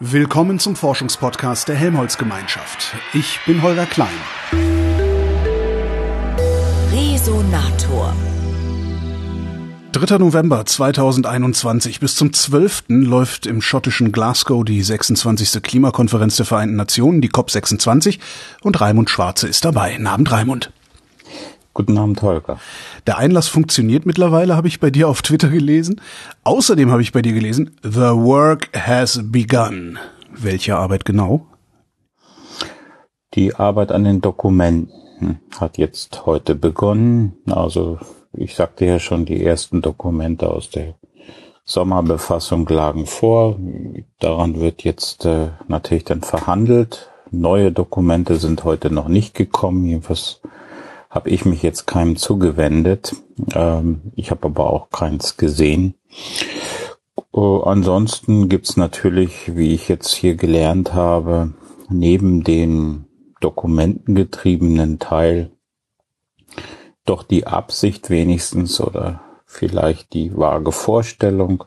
Willkommen zum Forschungspodcast der Helmholtz-Gemeinschaft. Ich bin Holger Klein. Resonator. 3. November 2021 bis zum 12. läuft im schottischen Glasgow die 26. Klimakonferenz der Vereinten Nationen, die COP26, und Raimund Schwarze ist dabei. Abend, Raimund. Guten Abend, Holger. Der Einlass funktioniert mittlerweile, habe ich bei dir auf Twitter gelesen. Außerdem habe ich bei dir gelesen, The work has begun. Welche Arbeit genau? Die Arbeit an den Dokumenten hat jetzt heute begonnen. Also ich sagte ja schon, die ersten Dokumente aus der Sommerbefassung lagen vor. Daran wird jetzt äh, natürlich dann verhandelt. Neue Dokumente sind heute noch nicht gekommen. Jedenfalls habe ich mich jetzt keinem zugewendet. Ähm, ich habe aber auch keins gesehen. Uh, ansonsten gibt's natürlich, wie ich jetzt hier gelernt habe, neben den dokumentengetriebenen Teil doch die Absicht wenigstens oder vielleicht die vage Vorstellung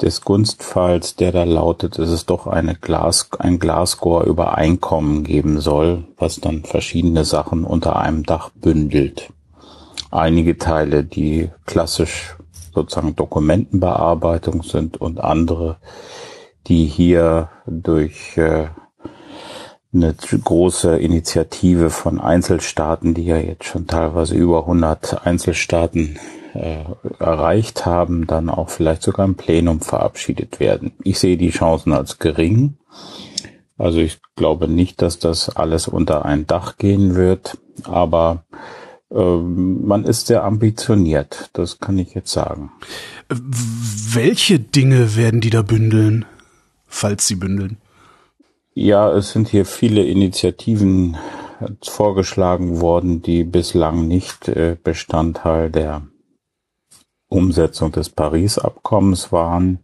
des Gunstfalls, der da lautet, dass es doch eine Glas, ein Glasgow-Übereinkommen geben soll, was dann verschiedene Sachen unter einem Dach bündelt. Einige Teile, die klassisch sozusagen Dokumentenbearbeitung sind und andere, die hier durch äh, eine große Initiative von Einzelstaaten, die ja jetzt schon teilweise über 100 Einzelstaaten erreicht haben, dann auch vielleicht sogar im Plenum verabschiedet werden. Ich sehe die Chancen als gering. Also ich glaube nicht, dass das alles unter ein Dach gehen wird, aber äh, man ist sehr ambitioniert, das kann ich jetzt sagen. Welche Dinge werden die da bündeln, falls sie bündeln? Ja, es sind hier viele Initiativen vorgeschlagen worden, die bislang nicht äh, Bestandteil der Umsetzung des Paris-Abkommens waren,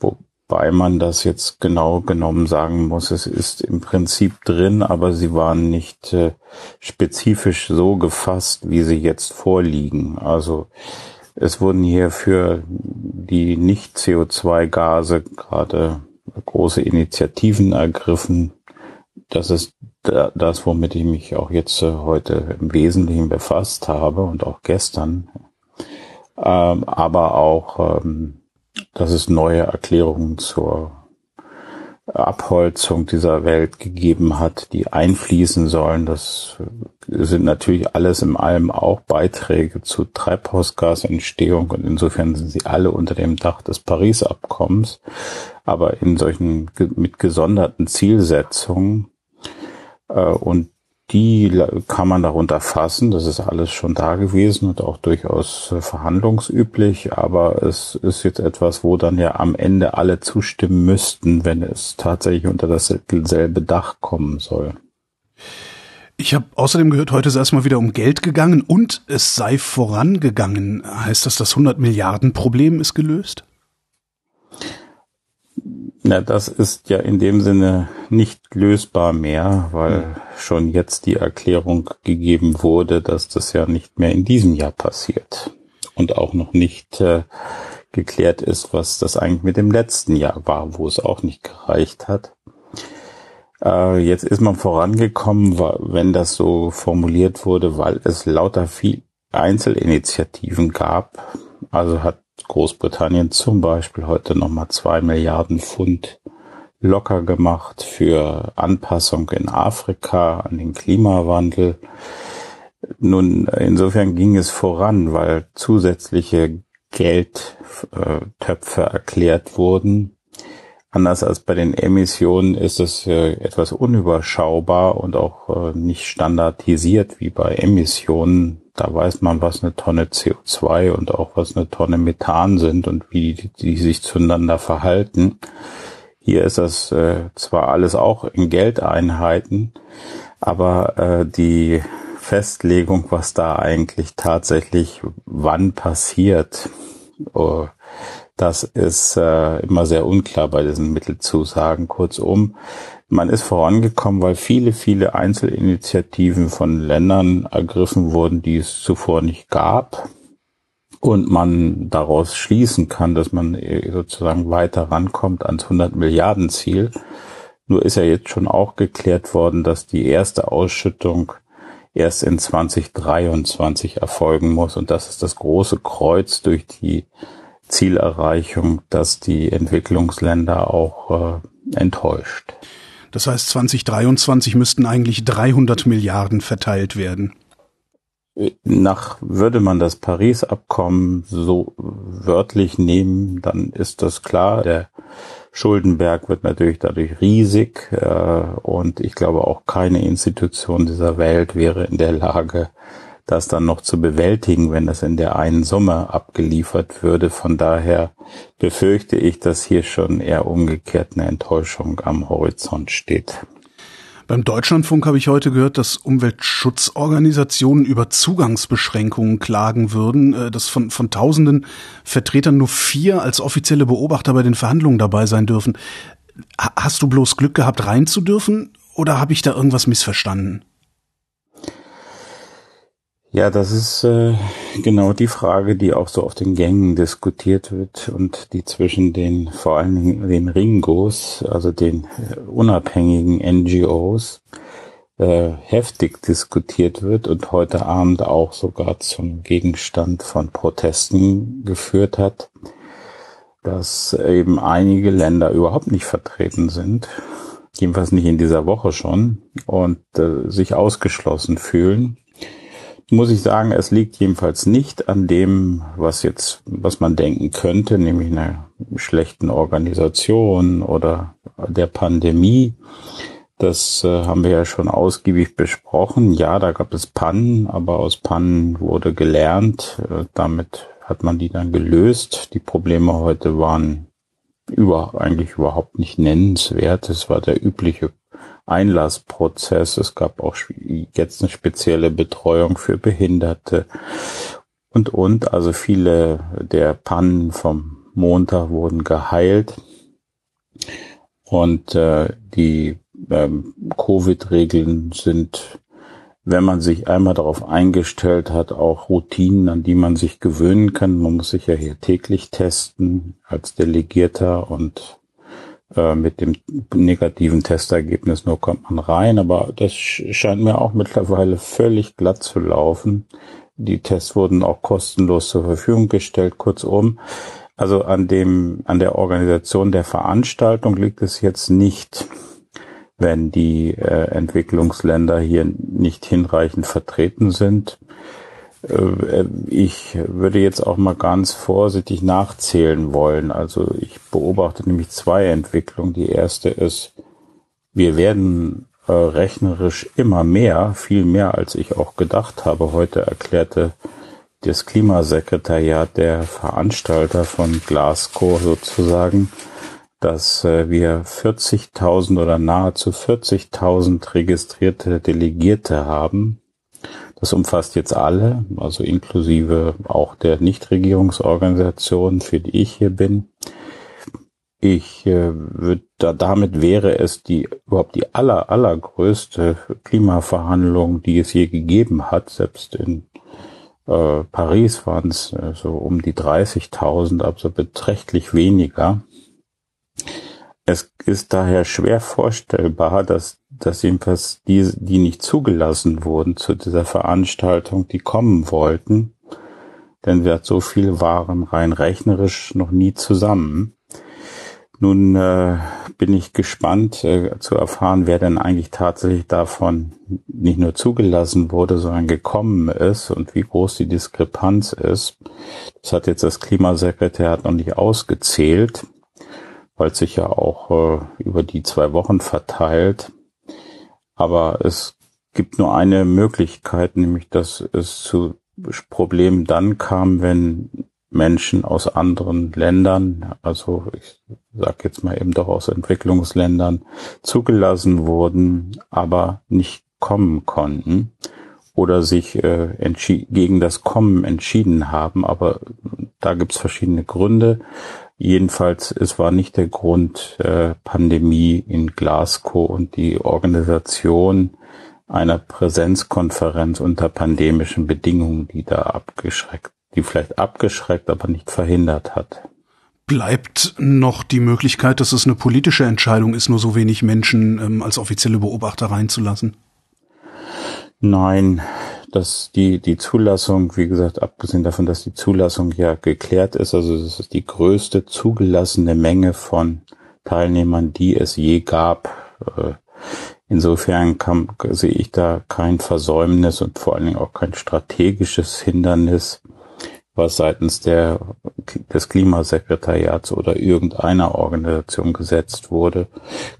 wobei man das jetzt genau genommen sagen muss, es ist im Prinzip drin, aber sie waren nicht äh, spezifisch so gefasst, wie sie jetzt vorliegen. Also es wurden hier für die Nicht-CO2-Gase gerade große Initiativen ergriffen. Das ist das, womit ich mich auch jetzt äh, heute im Wesentlichen befasst habe und auch gestern ähm, aber auch, ähm, dass es neue Erklärungen zur Abholzung dieser Welt gegeben hat, die einfließen sollen. Das sind natürlich alles in allem auch Beiträge zu Treibhausgasentstehung und insofern sind sie alle unter dem Dach des Paris-Abkommens, aber in solchen mit gesonderten Zielsetzungen. Äh, und die kann man darunter fassen. Das ist alles schon da gewesen und auch durchaus äh, verhandlungsüblich. Aber es ist jetzt etwas, wo dann ja am Ende alle zustimmen müssten, wenn es tatsächlich unter dasselbe Dach kommen soll. Ich habe außerdem gehört, heute ist erstmal wieder um Geld gegangen und es sei vorangegangen. Heißt das, das 100 Milliarden Problem ist gelöst? Na, das ist ja in dem Sinne nicht lösbar mehr, weil mhm. schon jetzt die Erklärung gegeben wurde, dass das ja nicht mehr in diesem Jahr passiert und auch noch nicht äh, geklärt ist, was das eigentlich mit dem letzten Jahr war, wo es auch nicht gereicht hat. Äh, jetzt ist man vorangekommen, wenn das so formuliert wurde, weil es lauter viel Einzelinitiativen gab. Also hat Großbritannien zum Beispiel heute nochmal zwei Milliarden Pfund locker gemacht für Anpassung in Afrika an den Klimawandel. Nun, insofern ging es voran, weil zusätzliche Geldtöpfe erklärt wurden. Anders als bei den Emissionen ist es äh, etwas unüberschaubar und auch äh, nicht standardisiert wie bei Emissionen da weiß man, was eine Tonne CO2 und auch was eine Tonne Methan sind und wie die, die sich zueinander verhalten. Hier ist das äh, zwar alles auch in Geldeinheiten, aber äh, die Festlegung, was da eigentlich tatsächlich wann passiert, oh, das ist äh, immer sehr unklar bei diesen Mittelzusagen. Kurzum, man ist vorangekommen, weil viele, viele Einzelinitiativen von Ländern ergriffen wurden, die es zuvor nicht gab. und man daraus schließen kann, dass man sozusagen weiter rankommt ans 100 Milliarden Ziel. Nur ist ja jetzt schon auch geklärt worden, dass die erste Ausschüttung erst in 2023 erfolgen muss. Und das ist das große Kreuz durch die Zielerreichung, dass die Entwicklungsländer auch äh, enttäuscht. Das heißt, 2023 müssten eigentlich 300 Milliarden verteilt werden. Nach, würde man das Paris-Abkommen so wörtlich nehmen, dann ist das klar. Der Schuldenberg wird natürlich dadurch riesig äh, und ich glaube auch keine Institution dieser Welt wäre in der Lage, das dann noch zu bewältigen, wenn das in der einen Summe abgeliefert würde. Von daher befürchte ich, dass hier schon eher umgekehrt eine Enttäuschung am Horizont steht. Beim Deutschlandfunk habe ich heute gehört, dass Umweltschutzorganisationen über Zugangsbeschränkungen klagen würden, äh, dass von, von tausenden Vertretern nur vier als offizielle Beobachter bei den Verhandlungen dabei sein dürfen. Hast du bloß Glück gehabt, rein zu dürfen oder habe ich da irgendwas missverstanden? Ja, das ist äh, genau die Frage, die auch so auf den Gängen diskutiert wird und die zwischen den vor allen Dingen den Ringos, also den äh, unabhängigen NGOs, äh, heftig diskutiert wird und heute Abend auch sogar zum Gegenstand von Protesten geführt hat, dass eben einige Länder überhaupt nicht vertreten sind, jedenfalls nicht in dieser Woche schon, und äh, sich ausgeschlossen fühlen muss ich sagen, es liegt jedenfalls nicht an dem, was jetzt, was man denken könnte, nämlich einer schlechten Organisation oder der Pandemie. Das äh, haben wir ja schon ausgiebig besprochen. Ja, da gab es Pannen, aber aus Pannen wurde gelernt. Äh, damit hat man die dann gelöst. Die Probleme heute waren über, eigentlich überhaupt nicht nennenswert. Es war der übliche Einlassprozess. Es gab auch jetzt eine spezielle Betreuung für Behinderte und, und. Also viele der Pannen vom Montag wurden geheilt. Und äh, die ähm, Covid-Regeln sind, wenn man sich einmal darauf eingestellt hat, auch Routinen, an die man sich gewöhnen kann. Man muss sich ja hier täglich testen als Delegierter und mit dem negativen Testergebnis nur kommt man rein, aber das scheint mir auch mittlerweile völlig glatt zu laufen. Die Tests wurden auch kostenlos zur Verfügung gestellt, kurzum. Also an dem, an der Organisation der Veranstaltung liegt es jetzt nicht, wenn die äh, Entwicklungsländer hier nicht hinreichend vertreten sind. Äh, ich würde jetzt auch mal ganz vorsichtig nachzählen wollen. Also ich beobachte nämlich zwei Entwicklungen. Die erste ist, wir werden äh, rechnerisch immer mehr, viel mehr als ich auch gedacht habe. Heute erklärte das Klimasekretariat der Veranstalter von Glasgow sozusagen, dass äh, wir 40.000 oder nahezu 40.000 registrierte Delegierte haben das umfasst jetzt alle, also inklusive auch der Nichtregierungsorganisationen, für die ich hier bin. Ich äh, würde da, damit wäre es die überhaupt die aller allergrößte Klimaverhandlung, die es je gegeben hat. Selbst in äh, Paris waren es äh, so um die 30.000, also beträchtlich weniger. Es ist daher schwer vorstellbar, dass, dass jedenfalls die, die nicht zugelassen wurden zu dieser Veranstaltung, die kommen wollten, denn wir hat so viel waren rein rechnerisch noch nie zusammen. Nun äh, bin ich gespannt äh, zu erfahren, wer denn eigentlich tatsächlich davon nicht nur zugelassen wurde, sondern gekommen ist und wie groß die Diskrepanz ist. Das hat jetzt das Klimasekretariat noch nicht ausgezählt weil es sich ja auch äh, über die zwei Wochen verteilt. Aber es gibt nur eine Möglichkeit, nämlich dass es zu Problemen dann kam, wenn Menschen aus anderen Ländern, also ich sage jetzt mal eben doch aus Entwicklungsländern, zugelassen wurden, aber nicht kommen konnten oder sich äh, gegen das Kommen entschieden haben. Aber da gibt's verschiedene Gründe. Jedenfalls, es war nicht der Grund äh, Pandemie in Glasgow und die Organisation einer Präsenzkonferenz unter pandemischen Bedingungen, die da abgeschreckt, die vielleicht abgeschreckt, aber nicht verhindert hat. Bleibt noch die Möglichkeit, dass es eine politische Entscheidung ist, nur so wenig Menschen ähm, als offizielle Beobachter reinzulassen? Nein, dass die, die Zulassung, wie gesagt, abgesehen davon, dass die Zulassung ja geklärt ist, also es ist die größte zugelassene Menge von Teilnehmern, die es je gab. Äh, insofern kann, sehe ich da kein Versäumnis und vor allen Dingen auch kein strategisches Hindernis, was seitens der, des Klimasekretariats oder irgendeiner Organisation gesetzt wurde.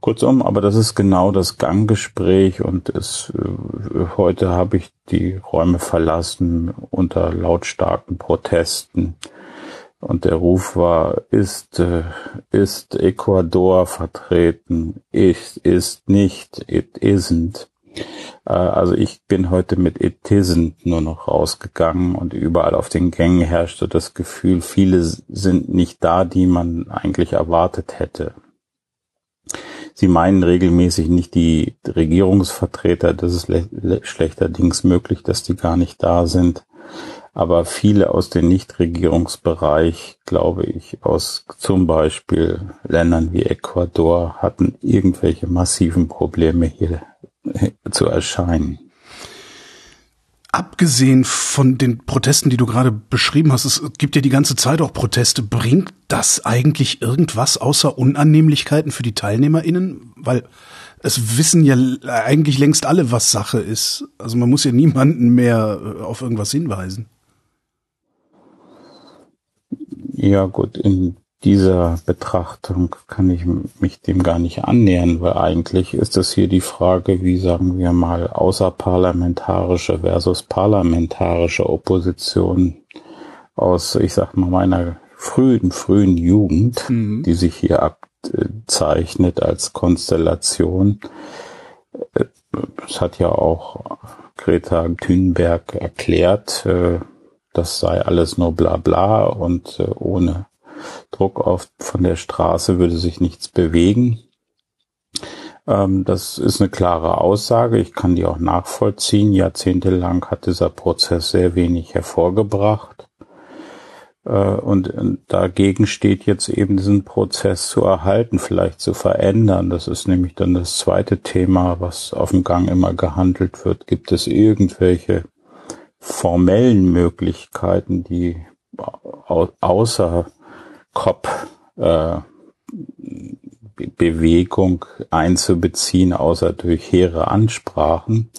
Kurzum, aber das ist genau das Ganggespräch und es, äh, heute habe ich die Räume verlassen unter lautstarken Protesten. Und der Ruf war, ist, äh, ist Ecuador vertreten? Ist, ist nicht, it isn't. Äh, also ich bin heute mit It isn't nur noch rausgegangen und überall auf den Gängen herrschte das Gefühl, viele sind nicht da, die man eigentlich erwartet hätte. Sie meinen regelmäßig nicht die Regierungsvertreter, das ist schlechterdings möglich, dass die gar nicht da sind. Aber viele aus dem Nichtregierungsbereich, glaube ich, aus zum Beispiel Ländern wie Ecuador, hatten irgendwelche massiven Probleme hier zu erscheinen. Abgesehen von den Protesten, die du gerade beschrieben hast, es gibt ja die ganze Zeit auch Proteste. Bringt das eigentlich irgendwas außer Unannehmlichkeiten für die TeilnehmerInnen? Weil es wissen ja eigentlich längst alle, was Sache ist. Also man muss ja niemanden mehr äh, auf irgendwas hinweisen. Ja gut, in dieser Betrachtung kann ich mich dem gar nicht annähern, weil eigentlich ist das hier die Frage, wie sagen wir mal, außerparlamentarische versus parlamentarische Opposition aus, ich sag mal, meiner frühen, frühen Jugend, mhm. die sich hier abzeichnet als Konstellation. Es hat ja auch Greta Thunberg erklärt, äh, das sei alles nur bla bla und äh, ohne Druck auf, von der Straße würde sich nichts bewegen. Ähm, das ist eine klare Aussage. Ich kann die auch nachvollziehen. Jahrzehntelang hat dieser Prozess sehr wenig hervorgebracht. Äh, und dagegen steht jetzt eben diesen Prozess zu erhalten, vielleicht zu verändern. Das ist nämlich dann das zweite Thema, was auf dem Gang immer gehandelt wird. Gibt es irgendwelche formellen Möglichkeiten, die außer Kopf äh, einzubeziehen, außer durch hehre Ansprachen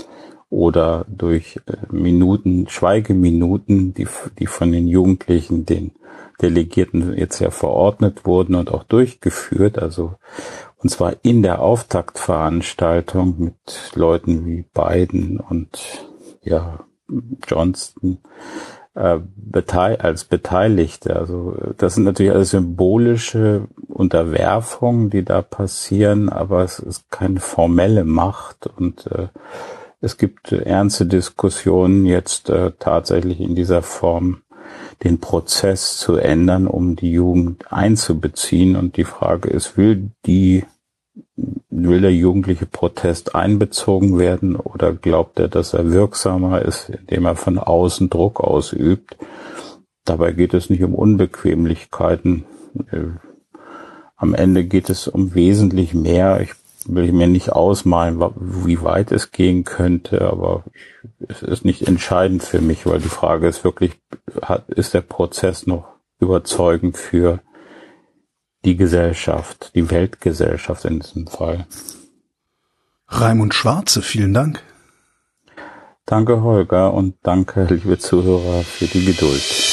oder durch äh, Minuten, Schweigeminuten, die, die von den Jugendlichen, den Delegierten jetzt ja verordnet wurden und auch durchgeführt, also und zwar in der Auftaktveranstaltung mit Leuten wie Biden und ja Johnston äh, als Beteiligte. Also das sind natürlich alles symbolische Unterwerfungen, die da passieren, aber es ist keine formelle Macht und äh, es gibt ernste Diskussionen jetzt äh, tatsächlich in dieser Form den Prozess zu ändern, um die Jugend einzubeziehen. Und die Frage ist, will die will der jugendliche Protest einbezogen werden oder glaubt er, dass er wirksamer ist, indem er von außen Druck ausübt? Dabei geht es nicht um Unbequemlichkeiten. Äh, am Ende geht es um wesentlich mehr. Ich will mir nicht ausmalen, wie weit es gehen könnte, aber es ist nicht entscheidend für mich, weil die Frage ist wirklich, ist der Prozess noch überzeugend für die Gesellschaft, die Weltgesellschaft in diesem Fall. Raimund Schwarze, vielen Dank. Danke, Holger, und danke, liebe Zuhörer, für die Geduld.